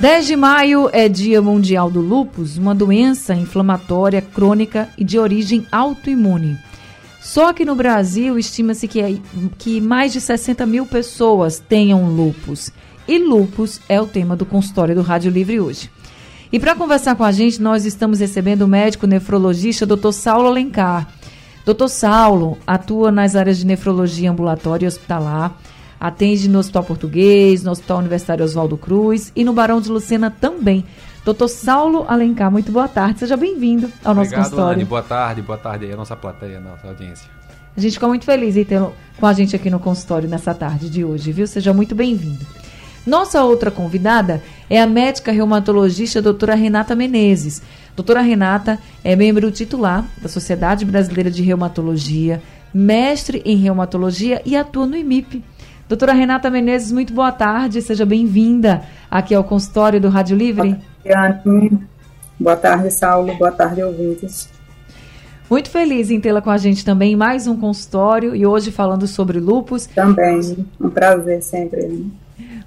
10 de maio é Dia Mundial do Lúpus, uma doença inflamatória crônica e de origem autoimune. Só que no Brasil estima-se que, é, que mais de 60 mil pessoas tenham lúpus. E lúpus é o tema do consultório do Rádio Livre hoje. E para conversar com a gente, nós estamos recebendo o médico nefrologista Dr. Saulo Alencar. Dr. Saulo atua nas áreas de nefrologia ambulatória e hospitalar Atende no Hospital Português, no Hospital Universitário Oswaldo Cruz e no Barão de Lucena também. Doutor Saulo Alencar, muito boa tarde. Seja bem-vindo ao nosso Obrigado, consultório. Anny. Boa tarde, boa tarde aí a nossa plateia, a nossa audiência. A gente ficou muito feliz em tê-lo com a gente aqui no consultório nessa tarde de hoje, viu? Seja muito bem-vindo. Nossa outra convidada é a médica reumatologista doutora Renata Menezes. Doutora Renata é membro titular da Sociedade Brasileira de Reumatologia, mestre em reumatologia e atua no IMIP, Doutora Renata Menezes, muito boa tarde, seja bem-vinda aqui ao consultório do Rádio Livre. Boa tarde, boa tarde Saulo, boa tarde, ouvintes. Muito feliz em tê-la com a gente também, mais um consultório e hoje falando sobre lupus. Também, um prazer sempre.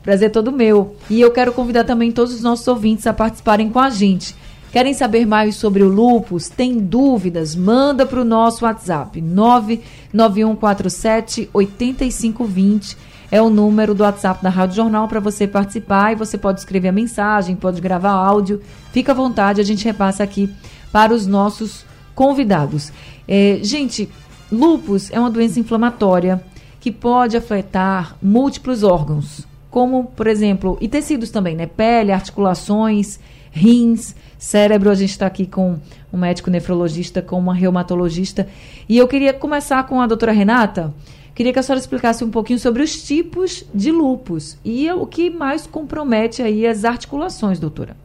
Prazer todo meu. E eu quero convidar também todos os nossos ouvintes a participarem com a gente. Querem saber mais sobre o lupus? Tem dúvidas? Manda para o nosso WhatsApp 99147 8520 é o número do WhatsApp da Rádio Jornal para você participar e você pode escrever a mensagem, pode gravar áudio. Fica à vontade, a gente repassa aqui para os nossos convidados. É, gente, lupus é uma doença inflamatória que pode afetar múltiplos órgãos, como, por exemplo, e tecidos também, né? Pele, articulações, rins, cérebro. A gente está aqui com um médico nefrologista, com uma reumatologista. E eu queria começar com a doutora Renata. Queria que a senhora explicasse um pouquinho sobre os tipos de lupus e o que mais compromete aí as articulações, doutora.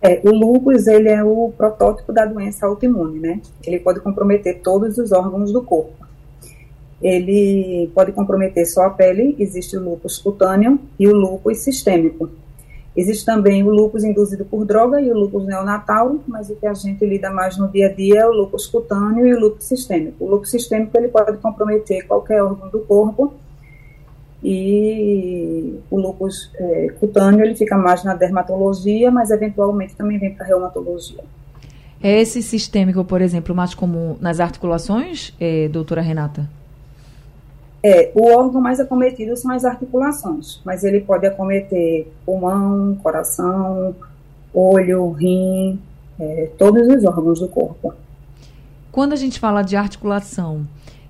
É, o lupus ele é o protótipo da doença autoimune, né? Ele pode comprometer todos os órgãos do corpo. Ele pode comprometer só a pele, existe o lupus cutâneo e o lupus sistêmico. Existe também o lúpus induzido por droga e o lúpus neonatal, mas o que a gente lida mais no dia a dia é o lúpus cutâneo e o lúpus sistêmico. O lúpus sistêmico ele pode comprometer qualquer órgão do corpo e o lúpus é, cutâneo ele fica mais na dermatologia, mas eventualmente também vem para a reumatologia. É esse sistêmico, por exemplo, mais comum nas articulações, é, doutora Renata? É, o órgão mais acometido são as articulações, mas ele pode acometer pulmão, coração, olho, rim, é, todos os órgãos do corpo. Quando a gente fala de articulação,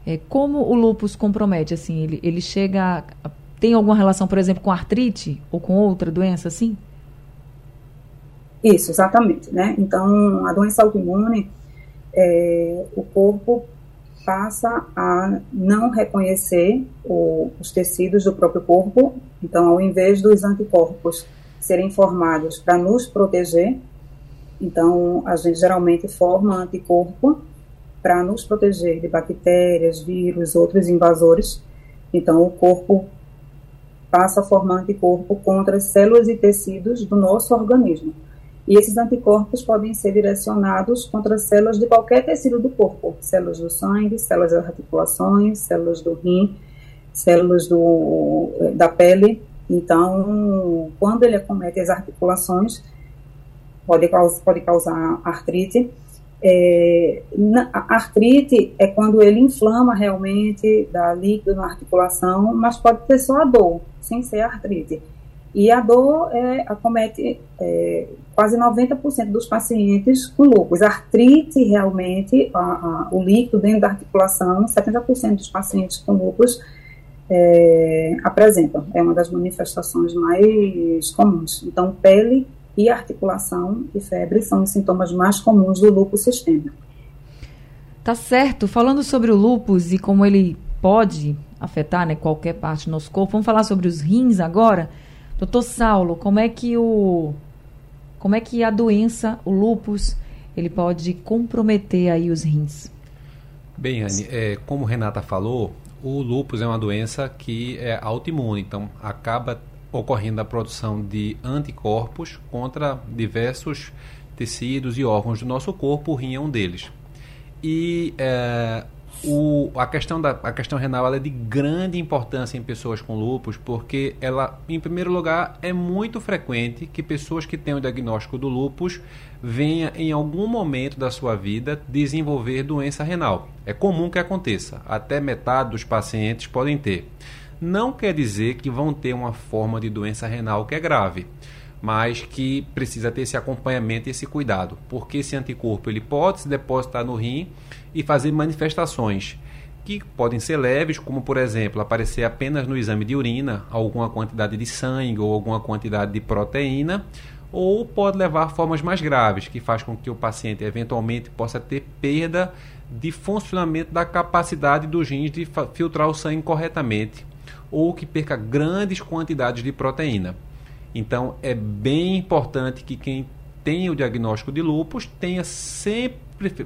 é, como o lúpus compromete? Assim, ele, ele chega. A, tem alguma relação, por exemplo, com artrite ou com outra doença assim? Isso, exatamente. Né? Então, a doença autoimune, é, o corpo passa a não reconhecer o, os tecidos do próprio corpo. Então, ao invés dos anticorpos serem formados para nos proteger, então a gente geralmente forma anticorpo para nos proteger de bactérias, vírus, outros invasores. Então, o corpo passa a formar anticorpo contra as células e tecidos do nosso organismo. E esses anticorpos podem ser direcionados contra células de qualquer tecido do corpo, células do sangue, células das articulações, células do rim, células do, da pele. Então, quando ele acomete as articulações, pode, pode causar artrite. É, na, artrite é quando ele inflama realmente, dá líquido na articulação, mas pode ter só a dor, sem ser artrite. E a dor é, acomete é, quase 90% dos pacientes com lúpus. Artrite, realmente, a, a, o líquido dentro da articulação, 70% dos pacientes com lúpus é, apresentam. É uma das manifestações mais comuns. Então, pele e articulação e febre são os sintomas mais comuns do lúpus sistêmico. Tá certo. Falando sobre o lúpus e como ele pode afetar né, qualquer parte do nosso corpo, vamos falar sobre os rins agora. Doutor Saulo, como é que o como é que a doença, o lupus, ele pode comprometer aí os rins? Bem, Anne, é, como Renata falou, o lupus é uma doença que é autoimune, então acaba ocorrendo a produção de anticorpos contra diversos tecidos e órgãos do nosso corpo, o rim é um deles. E é, O, a, questão da, a questão renal é de grande importância em pessoas com lúpus, porque ela, em primeiro lugar, é muito frequente que pessoas que têm o diagnóstico do lúpus venha em algum momento da sua vida desenvolver doença renal. É comum que aconteça, até metade dos pacientes podem ter. Não quer dizer que vão ter uma forma de doença renal que é grave mas que precisa ter esse acompanhamento e esse cuidado, porque esse anticorpo ele pode se depositar no rim e fazer manifestações que podem ser leves, como por exemplo, aparecer apenas no exame de urina alguma quantidade de sangue ou alguma quantidade de proteína, ou pode levar a formas mais graves, que faz com que o paciente eventualmente possa ter perda de funcionamento da capacidade dos rins de filtrar o sangue corretamente, ou que perca grandes quantidades de proteína. Então é bem importante que quem tem o diagnóstico de lúpus tenha sempre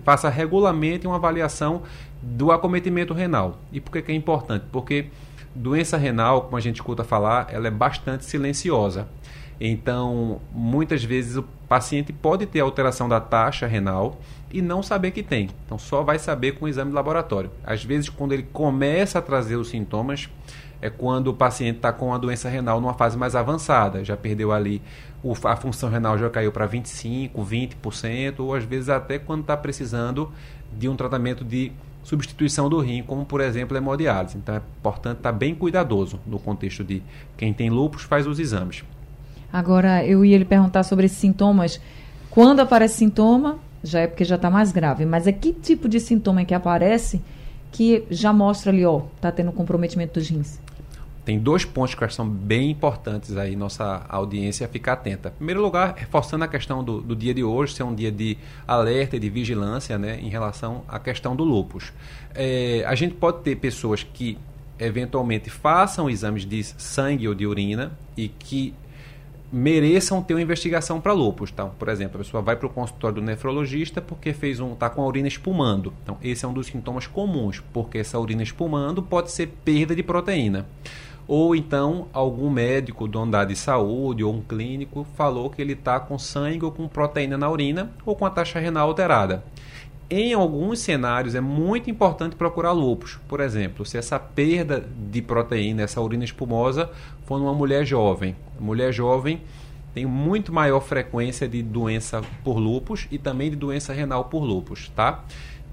faça regularmente uma avaliação do acometimento renal. E por que, que é importante? Porque doença renal, como a gente escuta falar, ela é bastante silenciosa. Então, muitas vezes o paciente pode ter alteração da taxa renal e não saber que tem. Então, só vai saber com o exame de laboratório. Às vezes, quando ele começa a trazer os sintomas, é quando o paciente está com a doença renal numa fase mais avançada, já perdeu ali, o, a função renal já caiu para 25%, 20%, ou às vezes até quando está precisando de um tratamento de substituição do rim, como por exemplo hemodiálise. Então é importante estar tá bem cuidadoso no contexto de quem tem lúpus faz os exames. Agora eu ia lhe perguntar sobre esses sintomas. Quando aparece sintoma, já é porque já está mais grave, mas é que tipo de sintoma é que aparece que já mostra ali, ó, está tendo comprometimento dos rins? Tem dois pontos que são bem importantes aí, nossa audiência ficar atenta. Em primeiro lugar, reforçando a questão do, do, dia de hoje, ser um dia de alerta e de vigilância né, em relação à questão do lupus. É, a gente pode ter pessoas que eventualmente façam exames de sangue ou de urina e que mereçam ter uma investigação para lupus. Então, por exemplo, a pessoa vai para o consultório do nefrologista porque fez um está com a urina espumando. Então, esse é um dos sintomas comuns, porque essa urina espumando pode ser perda de proteína ou então algum médico, dono da de saúde ou um clínico falou que ele está com sangue ou com proteína na urina ou com a taxa renal alterada. Em alguns cenários é muito importante procurar lúpus. Por exemplo, se essa perda de proteína, essa urina espumosa, for numa mulher jovem. Mulher jovem tem muito maior frequência de doença por lúpus e também de doença renal por lúpus, tá?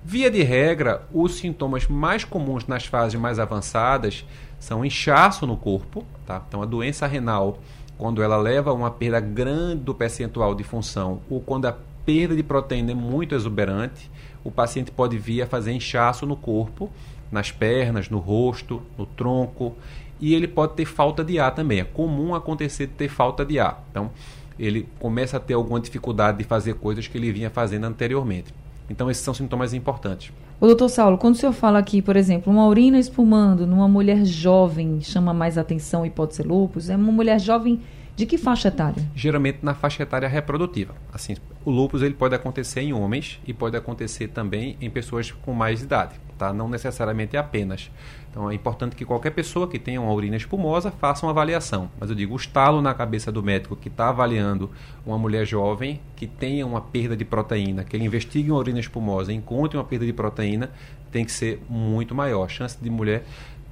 Via de regra, os sintomas mais comuns nas fases mais avançadas são inchaço no corpo, tá? Então a doença renal, quando ela leva a uma perda grande do percentual de função ou quando a perda de proteína é muito exuberante, o paciente pode vir a fazer inchaço no corpo, nas pernas, no rosto, no tronco, e ele pode ter falta de ar também. É comum acontecer de ter falta de ar. Então, ele começa a ter alguma dificuldade de fazer coisas que ele vinha fazendo anteriormente. Então, esses são sintomas importantes. O doutor Saulo, quando o senhor fala aqui, por exemplo, uma urina espumando numa mulher jovem chama mais atenção e pode ser lúpus, é uma mulher jovem de que faixa etária? Geralmente na faixa etária reprodutiva. Assim, o lúpus ele pode acontecer em homens e pode acontecer também em pessoas com mais idade, tá? Não necessariamente apenas. Então é importante que qualquer pessoa que tenha uma urina espumosa faça uma avaliação. Mas eu digo, o estalo na cabeça do médico que está avaliando uma mulher jovem que tenha uma perda de proteína, que ele investigue uma urina espumosa e encontre uma perda de proteína, tem que ser muito maior. A chance de mulher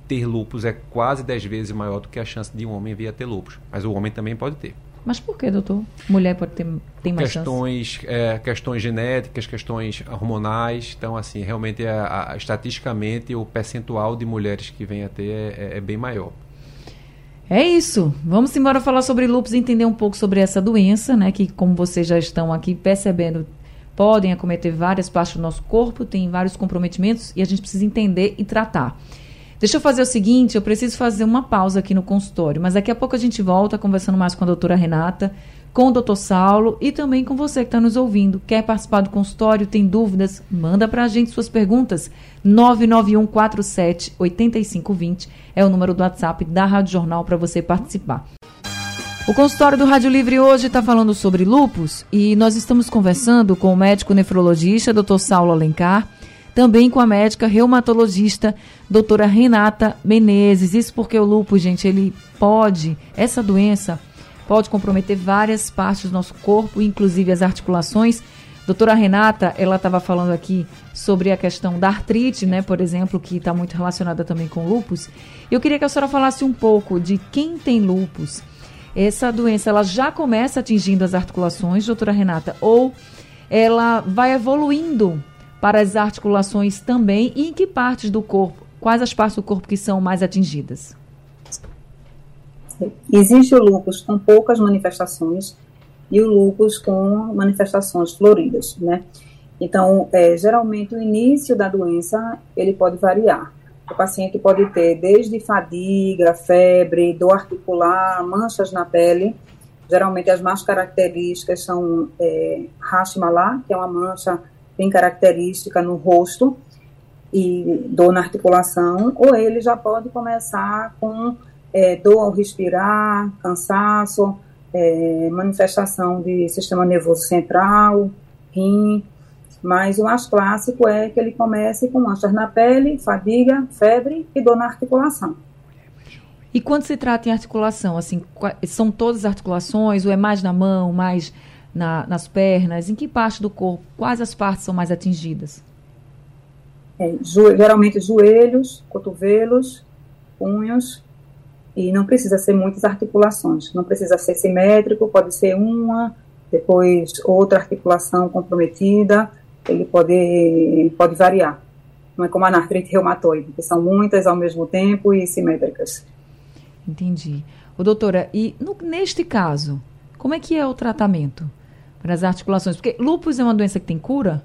ter lupus é quase 10 vezes maior do que a chance de um homem vir a ter lupus. Mas o homem também pode ter. Mas por que, doutor? Mulher pode ter tem mais questões? É, questões genéticas, questões hormonais. Então, assim, realmente, é, a, a, estatisticamente, o percentual de mulheres que vem a ter é, é, é bem maior. É isso. Vamos embora falar sobre lupus e entender um pouco sobre essa doença, né? Que, como vocês já estão aqui percebendo, podem acometer várias partes do nosso corpo, tem vários comprometimentos e a gente precisa entender e tratar. Deixa eu fazer o seguinte, eu preciso fazer uma pausa aqui no consultório, mas daqui a pouco a gente volta conversando mais com a doutora Renata, com o doutor Saulo e também com você que está nos ouvindo. Quer participar do consultório, tem dúvidas? Manda para a gente suas perguntas. 99147 8520 é o número do WhatsApp da Rádio Jornal para você participar. O consultório do Rádio Livre hoje está falando sobre lupus e nós estamos conversando com o médico nefrologista, doutor Saulo Alencar, também com a médica reumatologista, doutora Renata Menezes. Isso porque o lúpus, gente, ele pode, essa doença pode comprometer várias partes do nosso corpo, inclusive as articulações, Doutora Renata, ela estava falando aqui sobre a questão da artrite, né, por exemplo, que está muito relacionada também com lupus. Eu queria que a senhora falasse um pouco de quem tem lupus. Essa doença, ela já começa atingindo as articulações, doutora Renata, ou ela vai evoluindo para as articulações também e em que partes do corpo? Quais as partes do corpo que são mais atingidas? Existe o lúpus com poucas manifestações e o lúpus com manifestações floridas, né? Então, é, geralmente o início da doença ele pode variar. O paciente pode ter desde fadiga, febre, dor articular, manchas na pele. Geralmente as mais características são é, que é uma mancha bem característica no rosto e dor na articulação, ou ele já pode começar com é, dor ao respirar, cansaço, é, manifestação de sistema nervoso central, rim, mas o mais clássico é que ele comece com manchas na pele, fadiga, febre e dor na articulação. E quando se trata em articulação, assim, são todas as articulações ou é mais na mão, mais na, nas pernas? Em que parte do corpo? Quais as partes são mais atingidas? É, geralmente joelhos, cotovelos, punhos, e não precisa ser muitas articulações. Não precisa ser simétrico, pode ser uma, depois outra articulação comprometida, ele pode, pode variar. Não é como a artrite reumatoide, que são muitas ao mesmo tempo e simétricas. Entendi. O doutora, e no, neste caso, como é que é o tratamento para as articulações? Porque lúpus é uma doença que tem cura?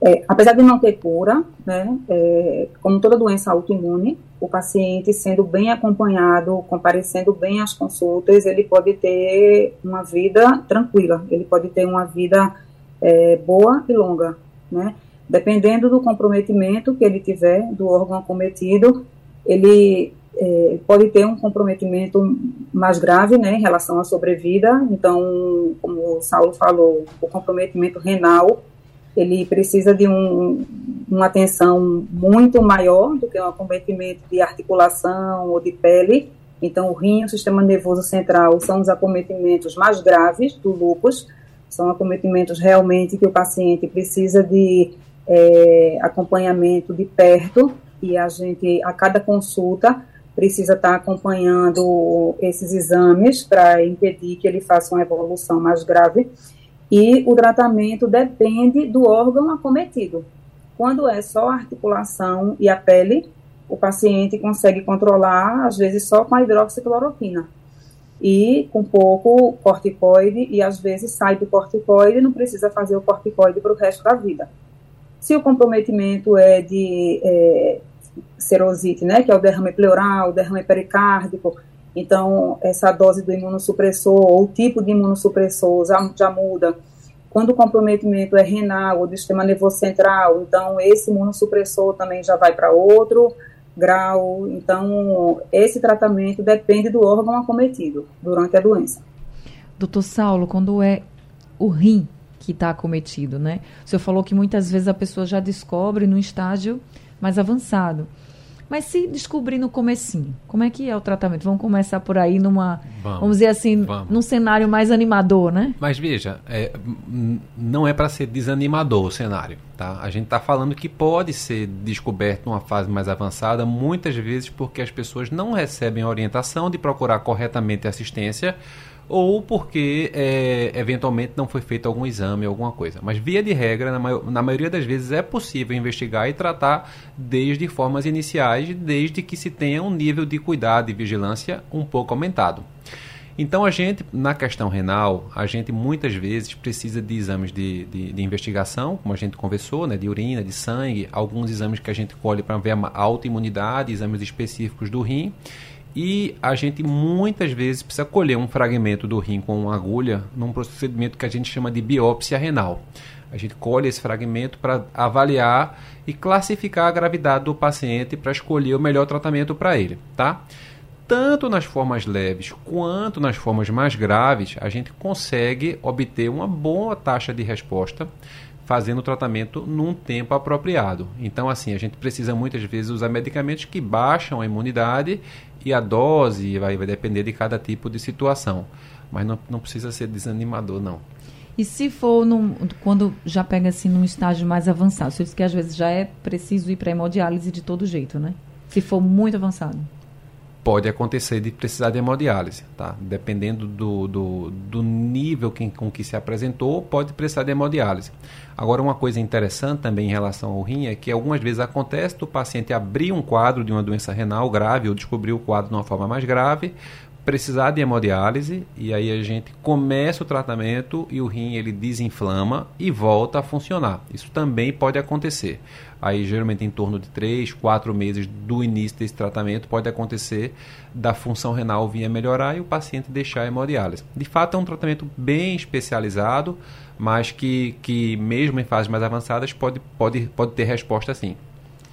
É, apesar de não ter cura, né, é, como toda doença autoimune, o paciente sendo bem acompanhado, comparecendo bem às consultas, ele pode ter uma vida tranquila, ele pode ter uma vida é, boa e longa, né? Dependendo do comprometimento que ele tiver do órgão acometido, ele é, pode ter um comprometimento mais grave, né, em relação à sobrevida. Então, como o Saulo falou, o comprometimento renal ele precisa de um, uma atenção muito maior do que um acometimento de articulação ou de pele. Então, o rim e o sistema nervoso central são os acometimentos mais graves do lúpus, são acometimentos realmente que o paciente precisa de é, acompanhamento de perto e a gente, a cada consulta, precisa estar acompanhando esses exames para impedir que ele faça uma evolução mais grave e o tratamento depende do órgão acometido. Quando é só a articulação e a pele, o paciente consegue controlar, às vezes, só com a hidroxicloroquina. E com pouco corticoide, e às vezes sai do corticoide não precisa fazer o corticoide para o resto da vida. Se o comprometimento é de é, serosite, né, que é o derrame pleural, o derrame pericárdico, então, essa dose do imunossupressor, ou o tipo de imunossupressor já, já muda. Quando o comprometimento é renal ou do sistema nervoso central, então esse imunossupressor também já vai para outro grau. Então, esse tratamento depende do órgão acometido durante a doença. Doutor Saulo, quando é o rim que está acometido, né? O senhor falou que muitas vezes a pessoa já descobre no estágio mais avançado. Mas se descobrir no comecinho, como é que é o tratamento? Vamos começar por aí numa, vamos, vamos dizer assim, vamos. num cenário mais animador, né? Mas veja, é, não é para ser desanimador o cenário, tá? A gente está falando que pode ser descoberto numa fase mais avançada, muitas vezes porque as pessoas não recebem a orientação de procurar corretamente assistência ou porque é, eventualmente não foi feito algum exame, alguma coisa. Mas, via de regra, na, na, maioria das vezes é possível investigar e tratar desde formas iniciais, desde que se tenha um nível de cuidado e vigilância um pouco aumentado. Então, a gente, na questão renal, a gente muitas vezes precisa de exames de, de, de investigação, como a gente conversou, né, de urina, de sangue, alguns exames que a gente colhe para ver a autoimunidade, exames específicos do rim e a gente muitas vezes precisa colher um fragmento do rim com uma agulha num procedimento que a gente chama de biópsia renal. A gente colhe esse fragmento para avaliar e classificar a gravidade do paciente para escolher o melhor tratamento para ele, tá? Tanto nas formas leves quanto nas formas mais graves, a gente consegue obter uma boa taxa de resposta fazendo o tratamento num tempo apropriado. Então, assim, a gente precisa muitas vezes usar medicamentos que baixam a imunidade e a dose vai, vai depender de cada tipo de situação. Mas não, não precisa ser desanimador, não. E se for num, quando já pega assim num estágio mais avançado, você disse que às vezes já é preciso ir para hemodiálise de todo jeito, né? Se for muito avançado pode acontecer de precisar de hemodiálise, tá? Dependendo do, do, do nível que, com que se apresentou, pode precisar de hemodiálise. Agora, uma coisa interessante também em relação ao rim é que algumas vezes acontece do paciente abrir um quadro de uma doença renal grave ou descobrir o quadro de uma forma mais grave, precisar de hemodiálise e aí a gente começa o tratamento e o rim ele desinflama e volta a funcionar. Isso também pode acontecer. Aí geralmente em torno de 3, 4 meses do início desse tratamento pode acontecer da função renal vir a melhorar e o paciente deixar a hemodiálise. De fato é um tratamento bem especializado, mas que, que mesmo em fases mais avançadas pode, pode, pode ter resposta sim.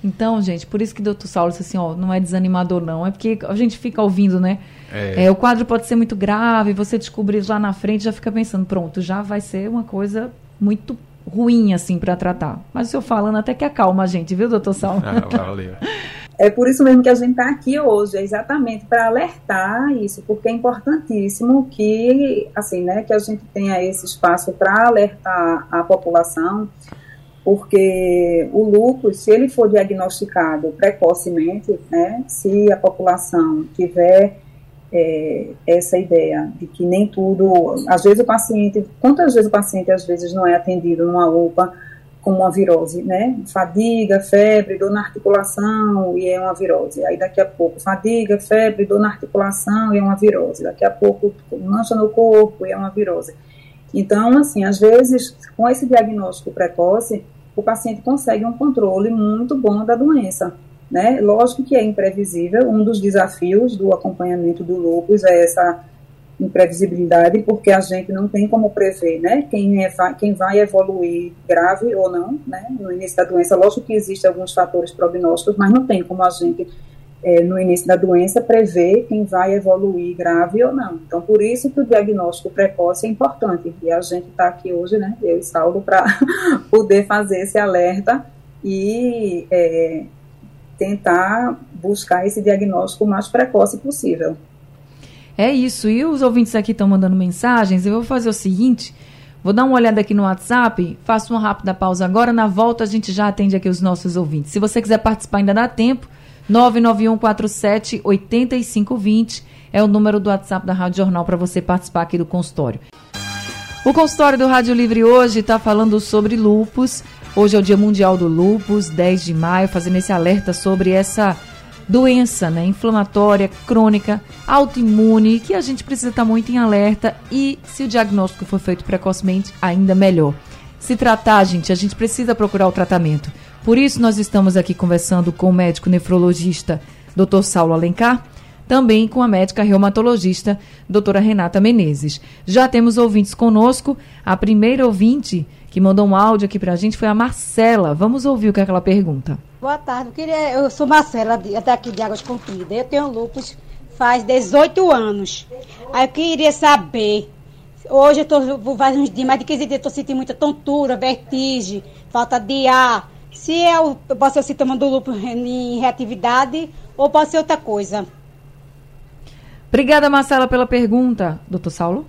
Então, gente, por isso que o doutor Saulo disse assim, ó, não é desanimador não, é porque a gente fica ouvindo, né? É. É, o quadro pode ser muito grave, você descobrir lá na frente, já fica pensando, pronto, já vai ser uma coisa muito ruim, assim, para tratar. Mas o senhor falando até que acalma a gente, viu, doutor Saulo? Ah, valeu. É por isso mesmo que a gente está aqui hoje, é exatamente para alertar isso, porque é importantíssimo que, assim, né, que a gente tenha esse espaço para alertar a população porque o lúpus, se ele for diagnosticado precocemente, né, se a população tiver é, essa ideia de que nem tudo, às vezes o paciente, quantas vezes o paciente às vezes não é atendido numa UPA com uma virose, né? Fadiga, febre, dor na articulação e é uma virose. Aí daqui a pouco fadiga, febre, dor na articulação e é uma virose. Daqui a pouco mancha no corpo e é uma virose. Então, assim, às vezes com esse diagnóstico precoce, o paciente consegue um controle muito bom da doença. Né? Lógico que é imprevisível, um dos desafios do acompanhamento do lúpus é essa imprevisibilidade, porque a gente não tem como prever né? quem, é, quem vai evoluir grave ou não né? no início da doença. Lógico que existem alguns fatores prognósticos, mas não tem como a gente é, no início da doença, prever quem vai evoluir grave ou não. Então, por isso que o diagnóstico precoce é importante. E a gente está aqui hoje, né, eu e Saulo, para poder fazer esse alerta e é, tentar buscar esse diagnóstico o mais precoce possível. É isso. E os ouvintes aqui estão mandando mensagens. Eu vou fazer o seguinte. Vou dar uma olhada aqui no WhatsApp, faço uma rápida pausa agora. Na volta a gente já atende aqui os nossos ouvintes. Se você quiser participar, ainda dá tempo. 99147 8520 é o número do WhatsApp da Rádio Jornal para você participar aqui do consultório. O consultório do Rádio Livre hoje está falando sobre lupus. Hoje é o Dia Mundial do Lupus, 10 de maio, fazendo esse alerta sobre essa doença né, inflamatória, crônica, autoimune, que a gente precisa estar tá muito em alerta e, se o diagnóstico for feito precocemente, ainda melhor. Se tratar, gente, a gente precisa procurar o tratamento. Por isso, nós estamos aqui conversando com o médico nefrologista Dr. Saulo Alencar, também com a médica reumatologista doutora Renata Menezes. Já temos ouvintes conosco. A primeira ouvinte que mandou um áudio aqui para a gente foi a Marcela. Vamos ouvir o que, é que ela pergunta. Boa tarde. Eu, queria, eu sou Marcela, daqui de Águas Compridas. Eu tenho lupus faz 18 anos. Aí eu queria saber. Hoje eu estou faz uns dias, mais de 15 dias, estou sentindo muita tontura, vertigem, falta de ar. Se é o, pode ser o sintoma do lúpus em reatividade ou pode ser outra coisa. Obrigada, Marcela, pela pergunta. Doutor Saulo?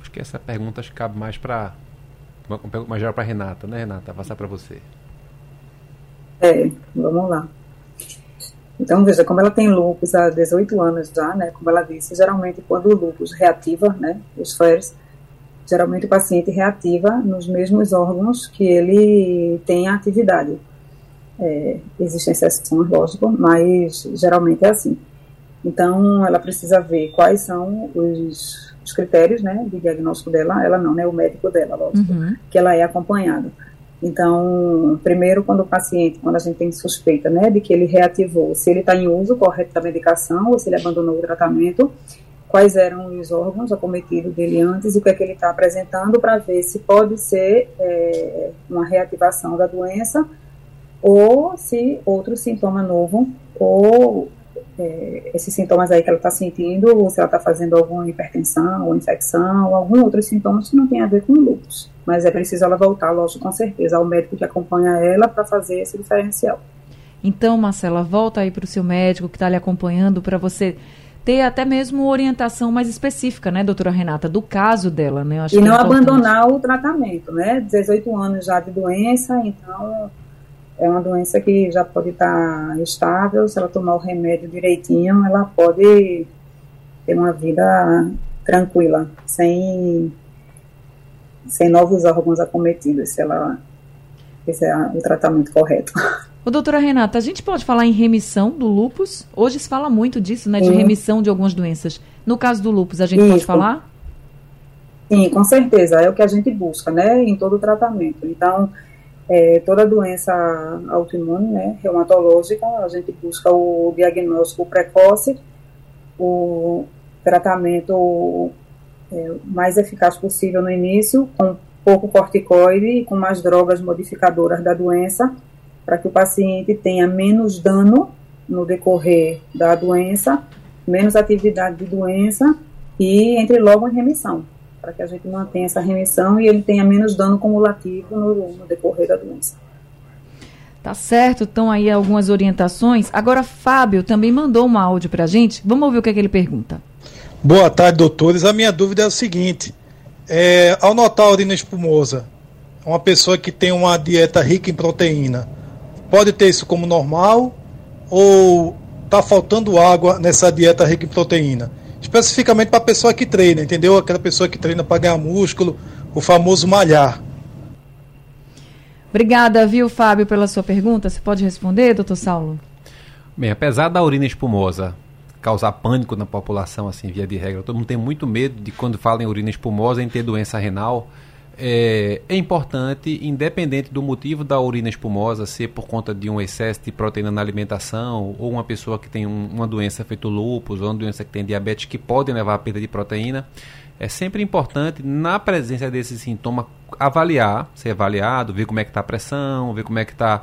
Acho que essa pergunta acho que cabe mais para mais geral para Renata, né, Renata? Passar para você. É, vamos lá. Então, veja, como ela tem lúpus há 18 anos já, né, como ela disse, geralmente quando o lúpus reativa, né, os FLARES, geralmente o paciente reativa nos mesmos órgãos que ele tem atividade. É, existem exceções, lógico, mas geralmente é assim. Então, ela precisa ver quais são os, os critérios né, de diagnóstico dela, ela não, né, o médico dela, lógico, uhum. que ela é acompanhada. Então, primeiro, quando o paciente, quando a gente tem suspeita né, de que ele reativou, se ele está em uso correto da medicação ou se ele abandonou o tratamento, quais eram os órgãos acometidos dele antes e o que é que ele está apresentando para ver se pode ser é, uma reativação da doença ou se outro sintoma novo ou é, esses sintomas aí que ela está sentindo, ou se ela está fazendo alguma hipertensão ou infecção, ou algum outro sintoma que não tem a ver com lúpus. Mas é preciso ela voltar, lógico, com certeza, ao médico que acompanha ela para fazer esse diferencial. Então, Marcela, volta aí para o seu médico que está lhe acompanhando para você ter até mesmo orientação mais específica, né, doutora Renata, do caso dela, né? e não é abandonar o tratamento, né? 18 anos já de doença, então é uma doença que já pode estar estável, se ela tomar o remédio direitinho, ela pode ter uma vida tranquila, sem, sem novos órgãos acometidos, se ela fizer o tratamento correto. Ô, doutora Renata, a gente pode falar em remissão do lupus? Hoje se fala muito disso, né, de Sim. remissão de algumas doenças. No caso do lupus, a gente Isso. pode falar? Sim, com certeza, é o que a gente busca, né, em todo o tratamento. Então, é, toda doença autoimune, né, reumatológica, a gente busca o diagnóstico precoce, o tratamento é, mais eficaz possível no início, com pouco corticoide e com mais drogas modificadoras da doença, para que o paciente tenha menos dano no decorrer da doença, menos atividade de doença e entre logo em remissão para que a gente mantenha essa remissão e ele tenha menos dano cumulativo no, no decorrer da doença. Tá certo, estão aí algumas orientações. Agora, Fábio também mandou um áudio para a gente. Vamos ouvir o que, é que ele pergunta. Boa tarde, doutores. A minha dúvida é o seguinte: é, ao notar a urina espumosa, uma pessoa que tem uma dieta rica em proteína, pode ter isso como normal ou está faltando água nessa dieta rica em proteína? especificamente para a pessoa que treina, entendeu? Aquela pessoa que treina para ganhar músculo, o famoso malhar. Obrigada, viu, Fábio, pela sua pergunta. Você pode responder, doutor Saulo? Bem, apesar da urina espumosa causar pânico na população, assim, via de regra, todo mundo tem muito medo de quando fala em urina espumosa em ter doença renal é, é, importante, independente do motivo da urina espumosa, ser por conta de um excesso de proteína na alimentação, ou uma pessoa que tem um, uma doença feito lúpus, ou uma doença que tem diabetes, que podem levar à perda de proteína. É sempre importante, na presença desse sintoma, avaliar, ser avaliado, ver como é que está a pressão, ver como é que está,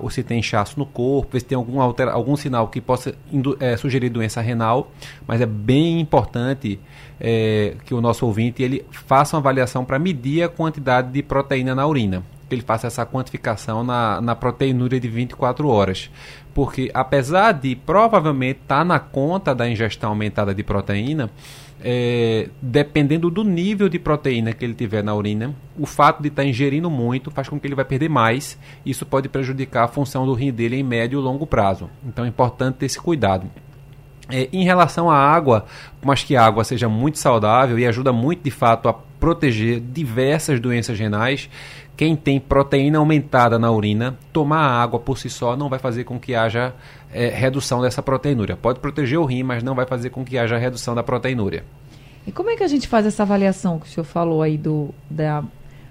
ou se tem inchaço no corpo, ver se tem algum, algum sinal que possa é, sugerir doença renal. Mas é bem importante é, que o nosso ouvinte ele faça uma avaliação para medir a quantidade de proteína na urina. Que ele faça essa quantificação na, na proteinúria de 24 horas. Porque apesar de provavelmente estar tá na conta da ingestão aumentada de proteína, é, dependendo do nível de proteína que ele tiver na urina, o fato de estar tá ingerindo muito faz com que ele vai perder mais. Isso pode prejudicar a função do rim dele em médio e longo prazo. Então é importante ter esse cuidado. É, em relação à água, mas que a água seja muito saudável e ajuda muito de fato a proteger diversas doenças renais, quem tem proteína aumentada na urina, tomar água por si só não vai fazer com que haja é, redução dessa proteinúria. Pode proteger o rim, mas não vai fazer com que haja redução da proteinúria. E como é que a gente faz essa avaliação que o senhor falou aí do da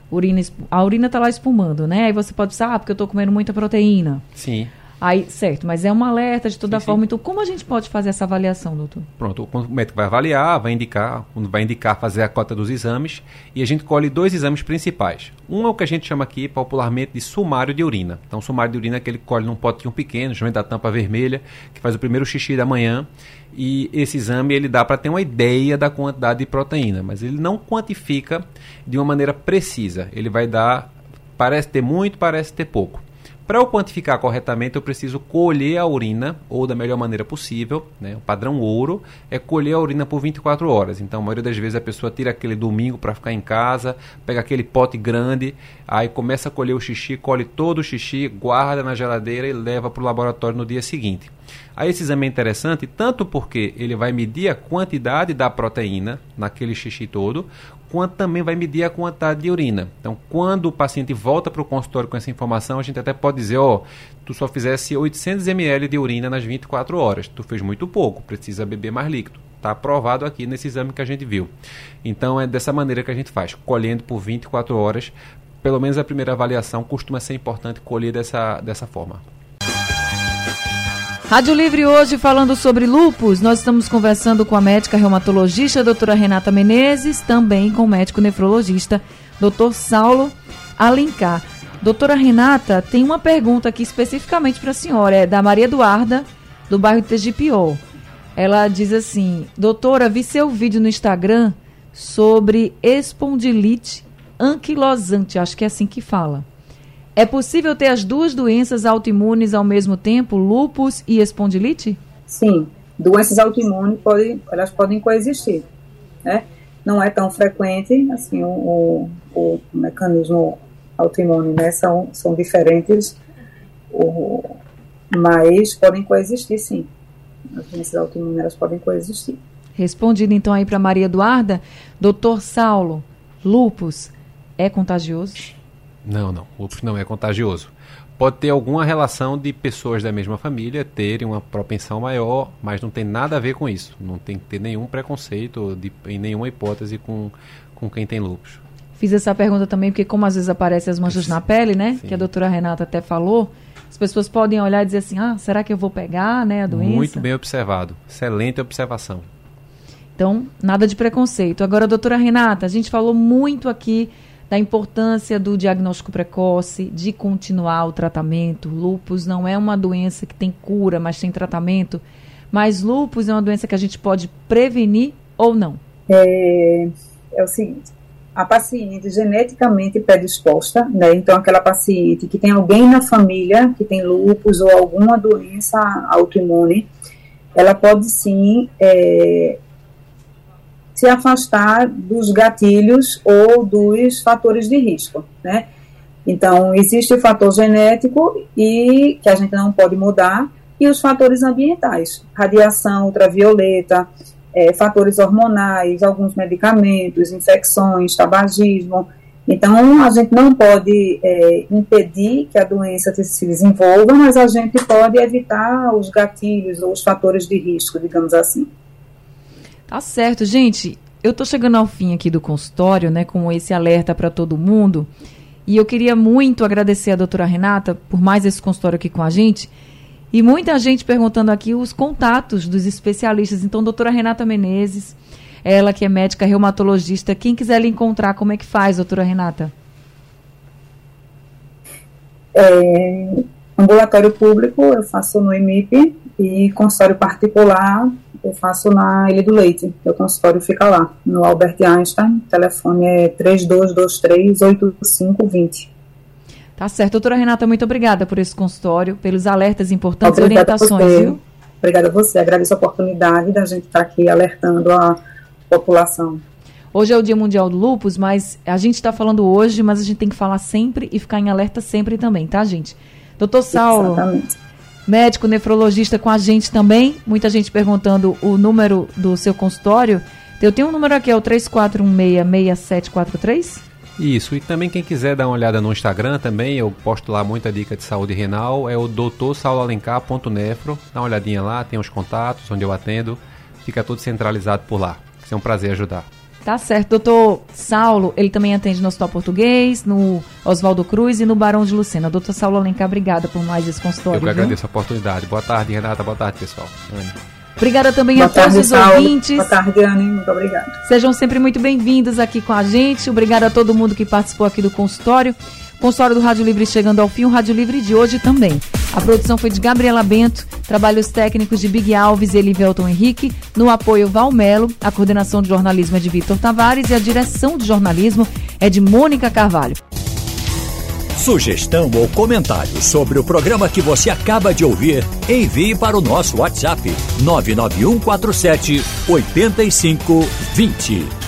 urina? A urina está lá espumando, né? Aí você pode pensar, ah, porque eu estou comendo muita proteína. Sim. Aí, certo, mas é um alerta de toda sim, forma. Sim. Então, como a gente pode fazer essa avaliação, doutor? Pronto, o médico vai avaliar, vai indicar, vai indicar fazer a cota dos exames e a gente colhe dois exames principais. Um é o que a gente chama aqui popularmente de sumário de urina. Então, sumário de urina é aquele que colhe num potinho pequeno, geralmente da tampa vermelha, que faz o primeiro xixi da manhã. E esse exame ele dá para ter uma ideia da quantidade de proteína, mas ele não quantifica de uma maneira precisa. Ele vai dar, parece ter muito, parece ter pouco. Para eu quantificar corretamente, eu preciso colher a urina, ou da melhor maneira possível. Né? O padrão ouro é colher a urina por 24 horas. Então, a maioria das vezes a pessoa tira aquele domingo para ficar em casa, pega aquele pote grande, aí começa a colher o xixi, colhe todo o xixi, guarda na geladeira e leva para o laboratório no dia seguinte. Aí esse exame é interessante tanto porque ele vai medir a quantidade da proteína naquele xixi todo, quanto também vai medir a quantidade de urina. Então, quando o paciente volta para o consultório com essa informação, a gente até pode dizer, ó, oh, tu só fizesse 800 ml de urina nas 24 horas, tu fez muito pouco, precisa beber mais líquido. Está aprovado aqui nesse exame que a gente viu. Então, é dessa maneira que a gente faz, colhendo por 24 horas. Pelo menos a primeira avaliação costuma ser importante colher dessa, dessa forma. Rádio Livre hoje falando sobre lupus. Nós estamos conversando com a médica reumatologista doutora Renata Menezes, também com o médico nefrologista doutor Saulo Alencar. Doutora Renata, tem uma pergunta aqui especificamente para a senhora, é da Maria Eduarda, do bairro Tegipió. Ela diz assim: Doutora, vi seu vídeo no Instagram sobre espondilite anquilosante, acho que é assim que fala. É possível ter as duas doenças autoimunes ao mesmo tempo, lúpus e espondilite? Sim. doenças autoimunes podem, elas podem coexistir, né? Não é tão frequente, assim, o, o, o mecanismo autoimune, né? São, são diferentes, o, mas podem coexistir, sim. As doenças autoimunes, elas podem coexistir. Respondido então aí para Maria Eduarda, doutor Saulo, lupus é contagioso? Não, não, lupus não é contagioso pode ter alguma relação de pessoas da mesma família terem uma propensão maior, mas não tem nada a ver com isso. Não tem que ter nenhum preconceito de, em nenhuma hipótese com, com quem tem lúpus. Fiz essa pergunta também porque como às vezes aparecem as manchas na pele, né? Sim. Que a doutora Renata até falou, as pessoas podem olhar e dizer assim, ah, será que eu vou pegar, né, a doença? Muito bem observado. Excelente observação. Então, nada de preconceito. Agora, doutora Renata, a gente falou muito aqui da importância do diagnóstico precoce, de continuar o tratamento. Lupus não é uma doença que tem cura, mas tem tratamento. Mas lupus é uma doença que a gente pode prevenir ou não? É, é o seguinte, a paciente geneticamente predisposta, né? Então aquela paciente que tem alguém na família que tem lupus ou alguma doença autoimune, ela pode sim é, se afastar dos gatilhos ou dos fatores de risco, né? Então, existe o fator genético e que a gente não pode mudar e os fatores ambientais, radiação ultravioleta, é, fatores hormonais, alguns medicamentos, infecções, tabagismo. Então, a gente não pode é, impedir que a doença se desenvolva, mas a gente pode evitar os gatilhos ou os fatores de risco, digamos assim. Tá certo, gente. Eu tô chegando ao fim aqui do consultório, né, com esse alerta para todo mundo. E eu queria muito agradecer a doutora Renata por mais esse consultório aqui com a gente. E muita gente perguntando aqui os contatos dos especialistas. Então, doutora Renata Menezes, ela que é médica reumatologista, quem quiser lhe encontrar, como é que faz, doutora Renata? É, ambulatório público eu faço no EMIP e consultório particular eu faço na Ilha do Leite. Meu consultório fica lá, no Albert Einstein. O telefone é 3223-8520. Tá certo. Doutora Renata, muito obrigada por esse consultório, pelos alertas importantes e orientações, você. viu? Obrigada a você. Agradeço a oportunidade da gente estar aqui alertando a população. Hoje é o Dia Mundial do Lupus, mas a gente está falando hoje, mas a gente tem que falar sempre e ficar em alerta sempre também, tá, gente? Doutor Saulo, Exatamente médico nefrologista com a gente também. Muita gente perguntando o número do seu consultório. Eu tenho um número aqui, é o 3416-6743? Isso, e também quem quiser dar uma olhada no Instagram também, eu posto lá muita dica de saúde renal, é o doutorsauloalencar.nefro. Dá uma olhadinha lá, tem os contatos onde eu atendo, fica tudo centralizado por lá. É um prazer ajudar. Tá certo. Doutor Saulo, ele também atende no Hospital Português, no Oswaldo Cruz e no Barão de Lucena. Doutor Saulo Alencar, obrigada por mais esse consultório. Eu que agradeço a oportunidade. Boa tarde, Renata. Boa tarde, pessoal. Obrigada também Boa a todos os Saulo. ouvintes. Boa tarde, Anne. Muito obrigada. Sejam sempre muito bem-vindos aqui com a gente. Obrigada a todo mundo que participou aqui do consultório. Consultório do Rádio Livre chegando ao fim, o Rádio Livre de hoje também. A produção foi de Gabriela Bento, trabalhos técnicos de Big Alves e Elivelton Henrique, no apoio Valmelo, a coordenação de jornalismo é de Vitor Tavares e a direção de jornalismo é de Mônica Carvalho. Sugestão ou comentário sobre o programa que você acaba de ouvir, envie para o nosso WhatsApp 99147 8520.